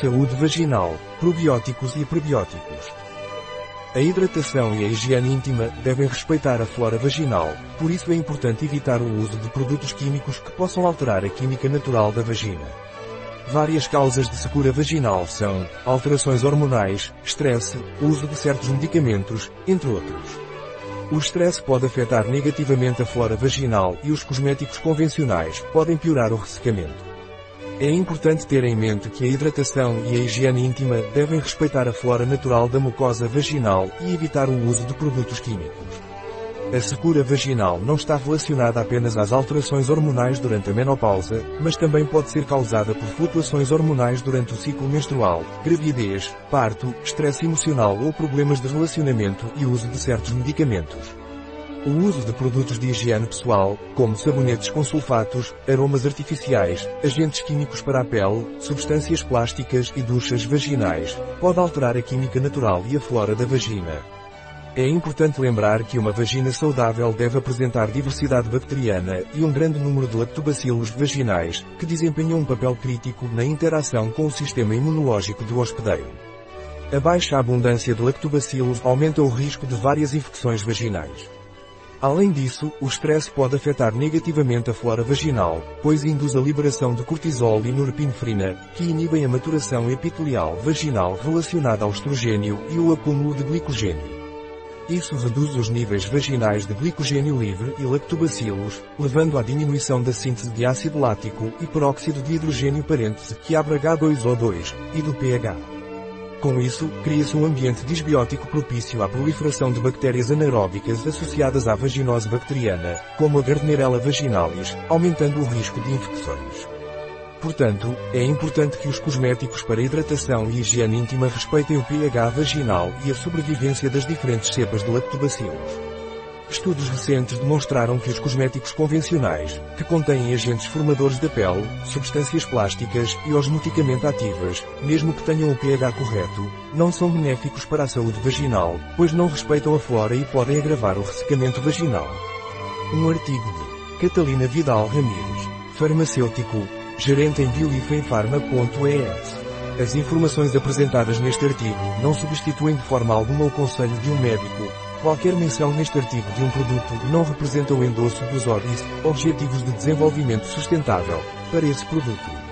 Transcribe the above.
Saúde vaginal, probióticos e prebióticos. A hidratação e a higiene íntima devem respeitar a flora vaginal, por isso é importante evitar o uso de produtos químicos que possam alterar a química natural da vagina. Várias causas de secura vaginal são alterações hormonais, estresse, uso de certos medicamentos, entre outros. O estresse pode afetar negativamente a flora vaginal e os cosméticos convencionais podem piorar o ressecamento. É importante ter em mente que a hidratação e a higiene íntima devem respeitar a flora natural da mucosa vaginal e evitar o uso de produtos químicos. A secura vaginal não está relacionada apenas às alterações hormonais durante a menopausa, mas também pode ser causada por flutuações hormonais durante o ciclo menstrual, gravidez, parto, estresse emocional ou problemas de relacionamento e uso de certos medicamentos. O uso de produtos de higiene pessoal, como sabonetes com sulfatos, aromas artificiais, agentes químicos para a pele, substâncias plásticas e duchas vaginais, pode alterar a química natural e a flora da vagina. É importante lembrar que uma vagina saudável deve apresentar diversidade bacteriana e um grande número de lactobacilos vaginais, que desempenham um papel crítico na interação com o sistema imunológico do hospedeiro. A baixa abundância de lactobacilos aumenta o risco de várias infecções vaginais. Além disso, o estresse pode afetar negativamente a flora vaginal, pois induz a liberação de cortisol e norepinefrina, que inibem a maturação epitelial vaginal relacionada ao estrogênio e o acúmulo de glicogênio. Isso reduz os níveis vaginais de glicogênio livre e lactobacilos, levando à diminuição da síntese de ácido lático e peróxido de hidrogênio parêntese que abre H2O2, e do pH. Com isso, cria-se um ambiente disbiótico propício à proliferação de bactérias anaeróbicas associadas à vaginose bacteriana, como a Gardnerella vaginalis, aumentando o risco de infecções. Portanto, é importante que os cosméticos para hidratação e higiene íntima respeitem o pH vaginal e a sobrevivência das diferentes cepas de lactobacilos. Estudos recentes demonstraram que os cosméticos convencionais, que contêm agentes formadores da pele, substâncias plásticas e osmoticamente ativas, mesmo que tenham o pH correto, não são benéficos para a saúde vaginal, pois não respeitam a flora e podem agravar o ressecamento vaginal. Um artigo de Catalina Vidal Ramírez, farmacêutico, gerente em bioifenfarma.es. As informações apresentadas neste artigo não substituem de forma alguma o conselho de um médico, Qualquer menção neste artigo de um produto não representa o endosso dos ODIs, Objetivos de Desenvolvimento Sustentável, para esse produto.